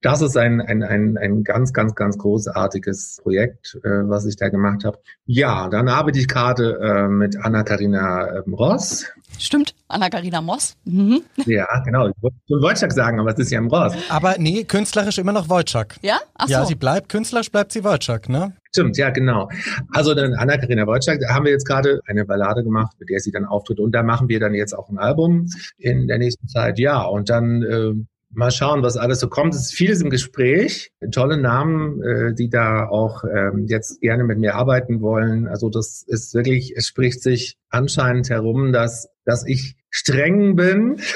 das ist ein, ein, ein, ein ganz, ganz, ganz großartiges Projekt, äh, was ich da gemacht habe. Ja, dann arbeite ich gerade äh, mit Anna-Karina ähm, Ross. Stimmt, Anna-Karina Moss. Mhm. Ja, genau. Ich wollte Wojciech sagen, aber es ist ja im Ross. Aber nee, künstlerisch immer noch Wojciech. Ja? Ach so. Ja, sie bleibt, künstlerisch bleibt sie Wojciech, ne? Stimmt, ja, genau. Also dann Anna-Karina Wojciech, da haben wir jetzt gerade eine Ballade gemacht, mit der sie dann auftritt. Und da machen wir dann jetzt auch ein Album in der nächsten Zeit. Ja, und dann... Äh, Mal schauen, was alles so kommt. Es ist vieles im Gespräch. Tolle Namen, äh, die da auch ähm, jetzt gerne mit mir arbeiten wollen. Also das ist wirklich, es spricht sich anscheinend herum, dass, dass ich streng bin.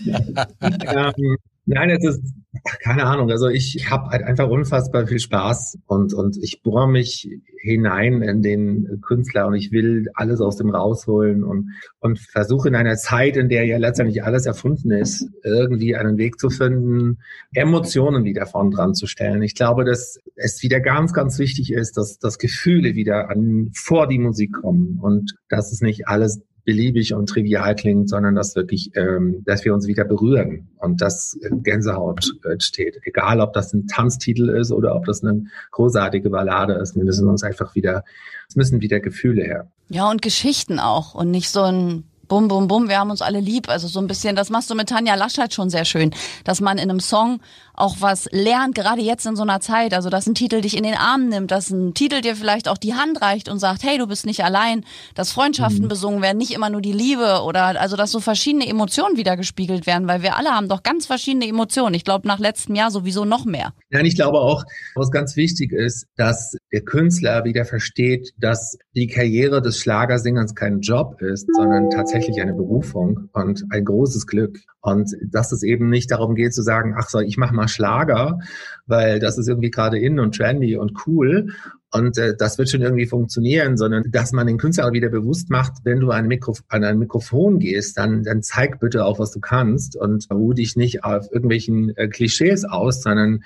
ähm, nein, es ist keine Ahnung. Also ich, habe halt einfach unfassbar viel Spaß und, und ich bohre mich hinein in den Künstler und ich will alles aus dem rausholen und, und versuche in einer Zeit, in der ja letztendlich alles erfunden ist, irgendwie einen Weg zu finden, Emotionen wieder vorn dran zu stellen. Ich glaube, dass es wieder ganz, ganz wichtig ist, dass, dass Gefühle wieder an, vor die Musik kommen und dass es nicht alles beliebig und trivial klingt, sondern dass wirklich, ähm, dass wir uns wieder berühren und dass Gänsehaut entsteht. Egal, ob das ein Tanztitel ist oder ob das eine großartige Ballade ist. Wir müssen uns einfach wieder, es müssen wieder Gefühle her. Ja, und Geschichten auch und nicht so ein Bum, bum, bum, wir haben uns alle lieb. Also so ein bisschen, das machst du mit Tanja Laschet schon sehr schön, dass man in einem Song auch was lernt, gerade jetzt in so einer Zeit. Also, dass ein Titel dich in den Arm nimmt, dass ein Titel dir vielleicht auch die Hand reicht und sagt, hey, du bist nicht allein, dass Freundschaften mhm. besungen werden, nicht immer nur die Liebe oder also, dass so verschiedene Emotionen wieder gespiegelt werden, weil wir alle haben doch ganz verschiedene Emotionen. Ich glaube, nach letztem Jahr sowieso noch mehr. Ja, ich glaube auch, was ganz wichtig ist, dass der Künstler wieder versteht, dass die Karriere des Schlagersingens kein Job ist, sondern tatsächlich eine Berufung und ein großes Glück. Und dass es eben nicht darum geht zu sagen, ach so, ich mache mal Schlager, weil das ist irgendwie gerade in und trendy und cool und äh, das wird schon irgendwie funktionieren, sondern dass man den Künstler wieder bewusst macht, wenn du an, Mikro an ein Mikrofon gehst, dann, dann zeig bitte auch, was du kannst und ruh dich nicht auf irgendwelchen äh, Klischees aus, sondern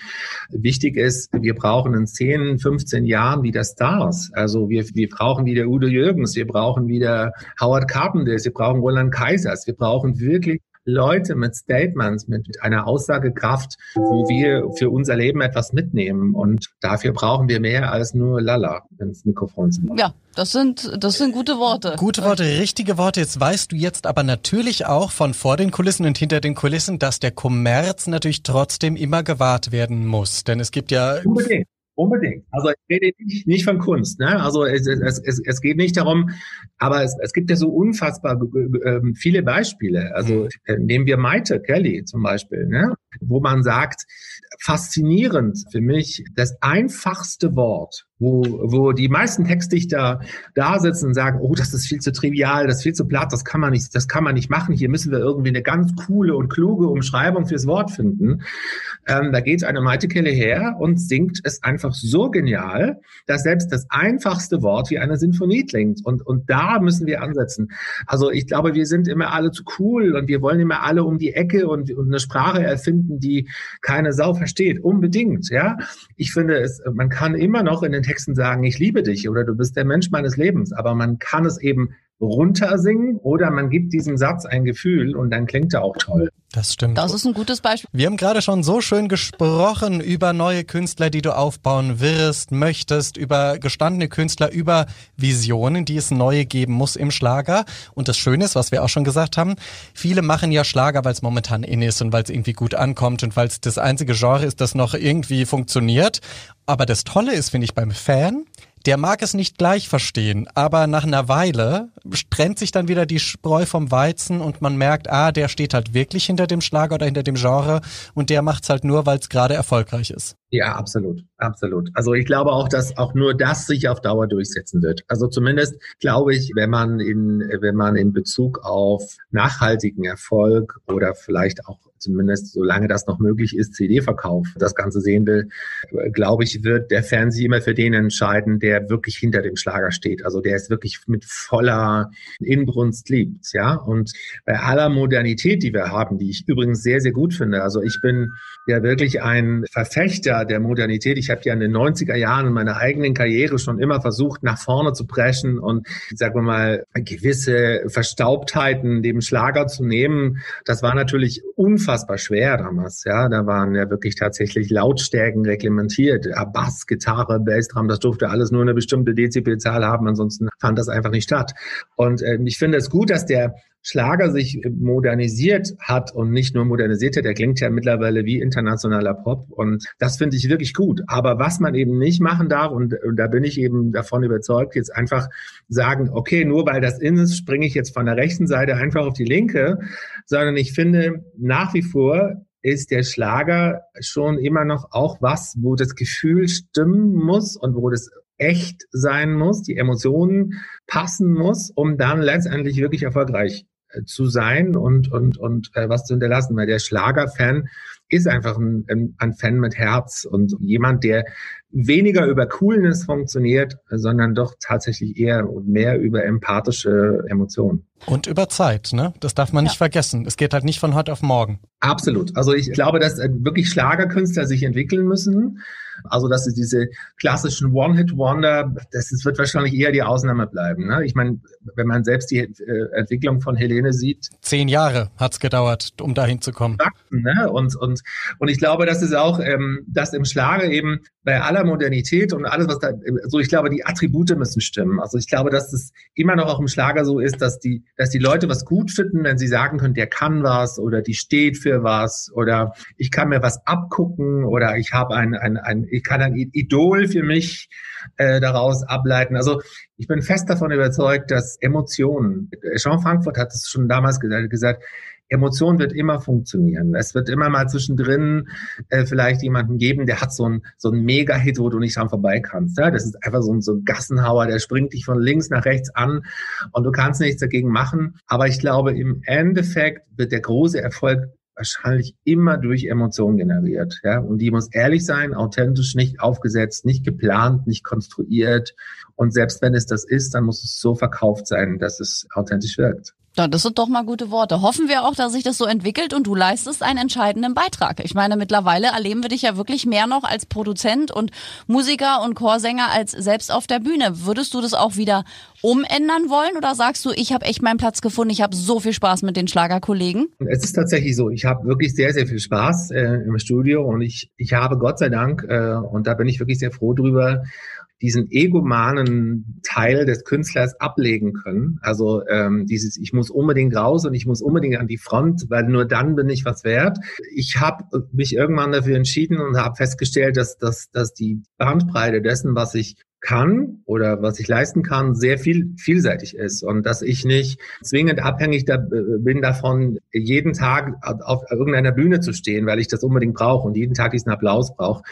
wichtig ist, wir brauchen in 10, 15 Jahren wieder Stars. Also wir, wir brauchen wieder Udo Jürgens, wir brauchen wieder Howard Carpendale, wir brauchen Roland Kaisers, wir brauchen wirklich Leute mit Statements, mit einer Aussagekraft, wo wir für unser Leben etwas mitnehmen. Und dafür brauchen wir mehr als nur Lala ins Mikrofon zu machen. Ja, das sind, das sind gute Worte. Gute Worte, richtige Worte. Jetzt weißt du jetzt aber natürlich auch von vor den Kulissen und hinter den Kulissen, dass der Kommerz natürlich trotzdem immer gewahrt werden muss. Denn es gibt ja Unbedingt. Unbedingt. Also ich rede nicht, nicht von Kunst. Ne? Also es, es, es, es geht nicht darum, aber es, es gibt ja so unfassbar äh, viele Beispiele. Also äh, nehmen wir Maite Kelly zum Beispiel, ne? wo man sagt, faszinierend für mich, das einfachste Wort, wo, wo die meisten Textdichter da sitzen und sagen, oh, das ist viel zu trivial, das ist viel zu platt, das kann man nicht, das kann man nicht machen. Hier müssen wir irgendwie eine ganz coole und kluge Umschreibung fürs Wort finden. Ähm, da geht eine Meitekelle her und singt es einfach so genial, dass selbst das einfachste Wort wie eine Sinfonie klingt. Und, und da müssen wir ansetzen. Also ich glaube, wir sind immer alle zu cool und wir wollen immer alle um die Ecke und, und eine Sprache erfinden, die keine Sau versteht. Unbedingt, ja. Ich finde es, man kann immer noch in den Texten sagen, ich liebe dich oder du bist der Mensch meines Lebens, aber man kann es eben runtersingen oder man gibt diesem Satz ein Gefühl und dann klingt er auch toll. Das stimmt. Das ist ein gutes Beispiel. Wir haben gerade schon so schön gesprochen über neue Künstler, die du aufbauen wirst, möchtest, über gestandene Künstler, über Visionen, die es neue geben muss im Schlager. Und das Schöne ist, was wir auch schon gesagt haben, viele machen ja Schlager, weil es momentan in ist und weil es irgendwie gut ankommt und weil es das einzige Genre ist, das noch irgendwie funktioniert. Aber das Tolle ist, finde ich, beim Fan, der mag es nicht gleich verstehen, aber nach einer Weile trennt sich dann wieder die Spreu vom Weizen und man merkt, ah, der steht halt wirklich hinter dem Schlager oder hinter dem Genre und der macht's halt nur, weil es gerade erfolgreich ist. Ja, absolut, absolut. Also ich glaube auch, dass auch nur das sich auf Dauer durchsetzen wird. Also zumindest glaube ich, wenn man in, wenn man in Bezug auf nachhaltigen Erfolg oder vielleicht auch zumindest solange das noch möglich ist, CD-Verkauf das Ganze sehen will, glaube ich, wird der sich immer für den entscheiden, der wirklich hinter dem Schlager steht. Also der es wirklich mit voller Inbrunst liebt, ja. Und bei aller Modernität, die wir haben, die ich übrigens sehr, sehr gut finde. Also ich bin ja wirklich ein Verfechter der Modernität. Ich habe ja in den 90er Jahren in meiner eigenen Karriere schon immer versucht, nach vorne zu preschen und, sagen wir mal, gewisse Verstaubtheiten dem Schlager zu nehmen. Das war natürlich unfassbar unfassbar schwer damals. Ja, da waren ja wirklich tatsächlich Lautstärken reglementiert. Bass, Gitarre, Bassdrum, das durfte alles nur eine bestimmte Dezibelzahl haben. Ansonsten fand das einfach nicht statt. Und äh, ich finde es gut, dass der Schlager sich modernisiert hat und nicht nur modernisiert hat, der klingt ja mittlerweile wie internationaler Pop und das finde ich wirklich gut. Aber was man eben nicht machen darf, und, und da bin ich eben davon überzeugt, jetzt einfach sagen, okay, nur weil das in ist, springe ich jetzt von der rechten Seite einfach auf die linke, sondern ich finde nach wie vor ist der Schlager schon immer noch auch was, wo das Gefühl stimmen muss und wo das echt sein muss, die Emotionen passen muss, um dann letztendlich wirklich erfolgreich zu sein und, und, und äh, was zu hinterlassen. Weil der Schlagerfan ist einfach ein, ein Fan mit Herz und jemand, der weniger über Coolness funktioniert, sondern doch tatsächlich eher und mehr über empathische Emotionen. Und über Zeit, ne? Das darf man ja. nicht vergessen. Es geht halt nicht von heute auf morgen. Absolut. Also ich glaube, dass äh, wirklich Schlagerkünstler sich entwickeln müssen. Also dass es diese klassischen One-Hit-Wonder, das, das wird wahrscheinlich eher die Ausnahme bleiben. Ne? Ich meine, wenn man selbst die äh, Entwicklung von Helene sieht. Zehn Jahre hat's gedauert, um dahin zu kommen. Ne? Und, und, und ich glaube, dass es auch, ähm, dass im Schlager eben bei aller Modernität und alles, was da, so ich glaube, die Attribute müssen stimmen. Also ich glaube, dass es immer noch auch im Schlager so ist, dass die, dass die Leute was gut finden, wenn sie sagen können, der kann was oder die steht für was oder ich kann mir was abgucken oder ich habe ein, ein, ein ich kann ein Idol für mich äh, daraus ableiten. Also ich bin fest davon überzeugt, dass Emotionen, Jean Frankfurt hat es schon damals gesagt, Emotion wird immer funktionieren. Es wird immer mal zwischendrin äh, vielleicht jemanden geben, der hat so ein so Mega-Hit, wo du nicht dran vorbei kannst. Ja? Das ist einfach so ein, so ein Gassenhauer, der springt dich von links nach rechts an und du kannst nichts dagegen machen. Aber ich glaube, im Endeffekt wird der große Erfolg wahrscheinlich immer durch Emotionen generiert. Ja? Und die muss ehrlich sein, authentisch, nicht aufgesetzt, nicht geplant, nicht konstruiert. Und selbst wenn es das ist, dann muss es so verkauft sein, dass es authentisch wirkt. Ja, das sind doch mal gute Worte. Hoffen wir auch, dass sich das so entwickelt und du leistest einen entscheidenden Beitrag. Ich meine, mittlerweile erleben wir dich ja wirklich mehr noch als Produzent und Musiker und Chorsänger als selbst auf der Bühne. Würdest du das auch wieder umändern wollen oder sagst du, ich habe echt meinen Platz gefunden, ich habe so viel Spaß mit den Schlagerkollegen? Es ist tatsächlich so, ich habe wirklich sehr, sehr viel Spaß äh, im Studio und ich, ich habe Gott sei Dank, äh, und da bin ich wirklich sehr froh drüber, diesen egomanen Teil des Künstlers ablegen können. Also ähm, dieses, ich muss unbedingt raus und ich muss unbedingt an die Front, weil nur dann bin ich was wert. Ich habe mich irgendwann dafür entschieden und habe festgestellt, dass, dass, dass die Bandbreite dessen, was ich kann oder was ich leisten kann, sehr viel vielseitig ist und dass ich nicht zwingend abhängig da, äh, bin davon, jeden Tag auf irgendeiner Bühne zu stehen, weil ich das unbedingt brauche und jeden Tag diesen Applaus brauche.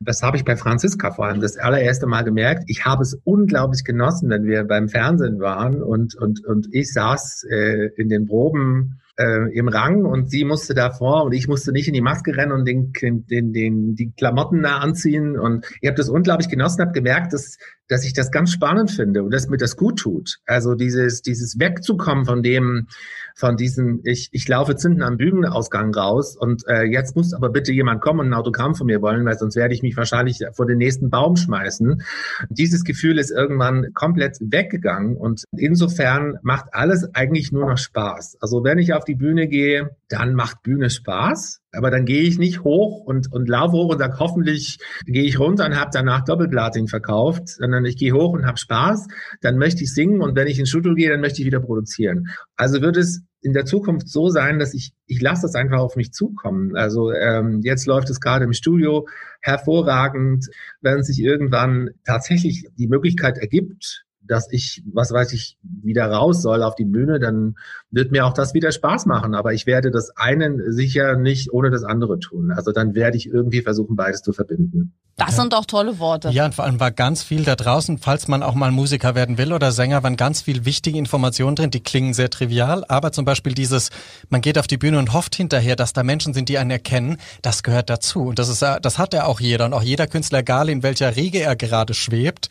Das habe ich bei Franziska vor allem das allererste Mal gemerkt. Ich habe es unglaublich genossen, wenn wir beim Fernsehen waren und und und ich saß äh, in den Proben äh, im Rang und sie musste davor und ich musste nicht in die Maske rennen und den, den, den, die Klamotten da anziehen. Und ich habe das unglaublich genossen, habe gemerkt, dass, dass ich das ganz spannend finde und dass mir das gut tut. Also dieses, dieses wegzukommen von dem, von diesem, ich, ich laufe hinten am Bühnenausgang raus und äh, jetzt muss aber bitte jemand kommen und ein Autogramm von mir wollen, weil sonst werde ich mich wahrscheinlich vor den nächsten Baum schmeißen. Dieses Gefühl ist irgendwann komplett weggegangen und insofern macht alles eigentlich nur noch Spaß. Also wenn ich auf die Bühne gehe, dann macht Bühne Spaß. Aber dann gehe ich nicht hoch und, und laufe hoch und sage, hoffentlich gehe ich runter und habe danach Doppelplatin verkauft, sondern ich gehe hoch und habe Spaß. Dann möchte ich singen und wenn ich ins Studio gehe, dann möchte ich wieder produzieren. Also wird es in der Zukunft so sein, dass ich, ich lasse das einfach auf mich zukommen. Also ähm, jetzt läuft es gerade im Studio hervorragend. Wenn sich irgendwann tatsächlich die Möglichkeit ergibt, dass ich, was weiß ich, wieder raus soll auf die Bühne, dann wird mir auch das wieder Spaß machen. Aber ich werde das eine sicher nicht ohne das andere tun. Also dann werde ich irgendwie versuchen, beides zu verbinden. Das sind doch tolle Worte. Ja, und vor allem war ganz viel da draußen, falls man auch mal Musiker werden will oder Sänger, waren ganz viel wichtige Informationen drin, die klingen sehr trivial, aber zum Beispiel dieses, man geht auf die Bühne und hofft hinterher, dass da Menschen sind, die einen erkennen, das gehört dazu. Und das ist, das hat ja auch jeder und auch jeder Künstler, egal in welcher Riege er gerade schwebt.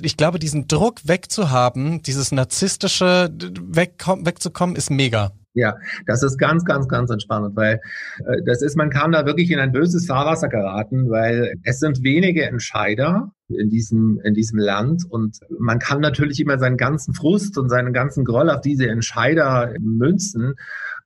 Ich glaube, diesen Druck wegzuhaben, dieses narzisstische wegzukommen, ist mega. Ja, das ist ganz, ganz, ganz entspannend, weil äh, das ist, man kann da wirklich in ein böses Fahrwasser geraten, weil es sind wenige Entscheider in diesem, in diesem Land und man kann natürlich immer seinen ganzen Frust und seinen ganzen Groll auf diese Entscheider münzen.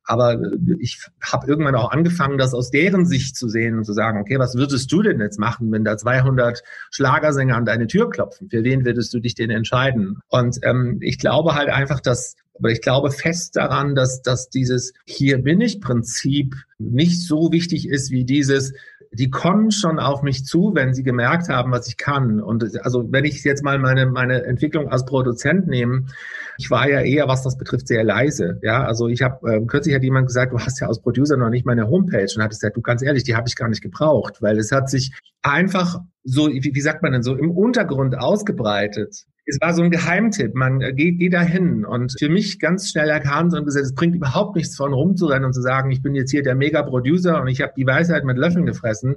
Aber ich habe irgendwann auch angefangen, das aus deren Sicht zu sehen und zu sagen, okay, was würdest du denn jetzt machen, wenn da 200 Schlagersänger an deine Tür klopfen? Für wen würdest du dich denn entscheiden? Und ähm, ich glaube halt einfach, dass aber ich glaube fest daran, dass, dass dieses Hier bin ich Prinzip nicht so wichtig ist wie dieses, die kommen schon auf mich zu, wenn sie gemerkt haben, was ich kann. Und also wenn ich jetzt mal meine, meine Entwicklung als Produzent nehme, ich war ja eher, was das betrifft, sehr leise. Ja, also ich habe äh, kürzlich hat jemand gesagt, du hast ja als Producer noch nicht meine Homepage und hat gesagt, du ganz ehrlich, die habe ich gar nicht gebraucht, weil es hat sich einfach so, wie, wie sagt man denn so, im Untergrund ausgebreitet es war so ein Geheimtipp. Man äh, geht, geht dahin und für mich ganz schnell erkannt und gesagt, es bringt überhaupt nichts von rumzurennen und zu sagen, ich bin jetzt hier der Mega-Producer und ich habe die Weisheit mit Löffeln gefressen,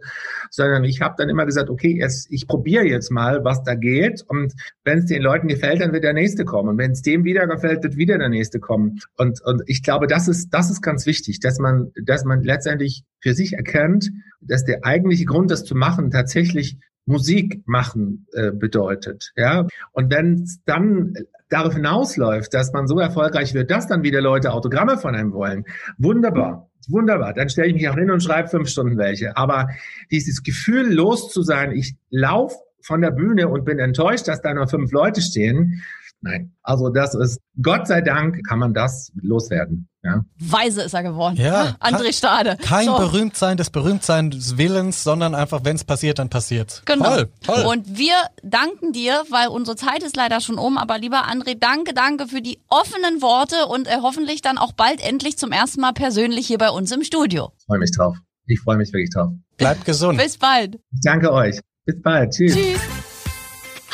sondern ich habe dann immer gesagt, okay, jetzt, ich probiere jetzt mal, was da geht. Und wenn es den Leuten gefällt, dann wird der nächste kommen. Und wenn es dem wieder gefällt, wird wieder der nächste kommen. Und und ich glaube, das ist das ist ganz wichtig, dass man dass man letztendlich für sich erkennt, dass der eigentliche Grund, das zu machen, tatsächlich Musik machen äh, bedeutet. Ja, und wenn es dann darauf hinausläuft, dass man so erfolgreich wird, dass dann wieder Leute Autogramme von einem wollen, wunderbar. Wunderbar, dann stelle ich mich auch hin und schreibe fünf Stunden welche. Aber dieses Gefühl, los zu sein, ich laufe von der Bühne und bin enttäuscht, dass da nur fünf Leute stehen, Nein. Also das ist, Gott sei Dank kann man das loswerden. Ja. Weise ist er geworden. Ja, André Stade. Kein So. Berühmtsein des Berühmtsein des Willens, sondern einfach, wenn es passiert, dann passiert's. Genau. Toll, toll. Und wir danken dir, weil unsere Zeit ist leider schon um. Aber lieber André, danke, danke für die offenen Worte und äh, hoffentlich dann auch bald endlich zum ersten Mal persönlich hier bei uns im Studio. Ich freue mich drauf. Ich freue mich wirklich drauf. Bleibt gesund. Bis bald. Ich danke euch. Bis bald. Tschüss. Tschüss.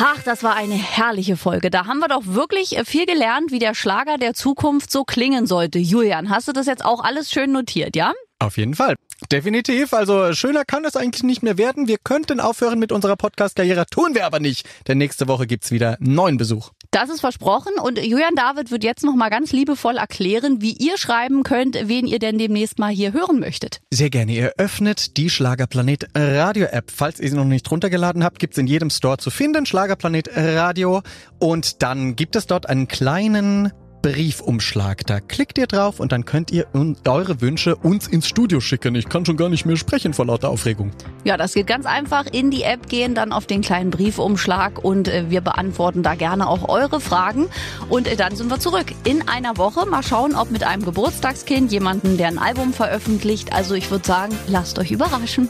Ach, das war eine herrliche Folge. Da haben wir doch wirklich äh, viel gelernt, wie der Schlager der Zukunft so klingen sollte. Julian, hast du das jetzt auch alles schön notiert, ja? Auf jeden Fall. Definitiv. Also schöner kann es eigentlich nicht mehr werden. Wir könnten aufhören mit unserer Podcast-Karriere, tun wir aber nicht. Denn nächste Woche gibt's wieder neuen Besuch. Das ist versprochen und Julian David wird jetzt noch mal ganz liebevoll erklären, wie ihr schreiben könnt, wen ihr denn demnächst mal hier hören möchtet. Sehr gerne. Ihr öffnet die Schlagerplanet Radio App. Falls ihr sie noch nicht runtergeladen habt, gibt's in jedem Store zu finden. Schlagerplanet Radio. Und dann gibt es dort einen kleinen Briefumschlag. Da klickt ihr drauf und dann könnt ihr eure Wünsche uns ins Studio schicken. Ich kann schon gar nicht mehr sprechen vor lauter Aufregung. Ja, das geht ganz einfach. In die App gehen, dann auf den kleinen Briefumschlag und äh, wir beantworten da gerne auch eure Fragen. Und äh, dann sind wir zurück in einer Woche. Mal schauen, ob mit einem Geburtstagskind, jemanden, der ein Album veröffentlicht. Also ich würde sagen, lasst euch überraschen.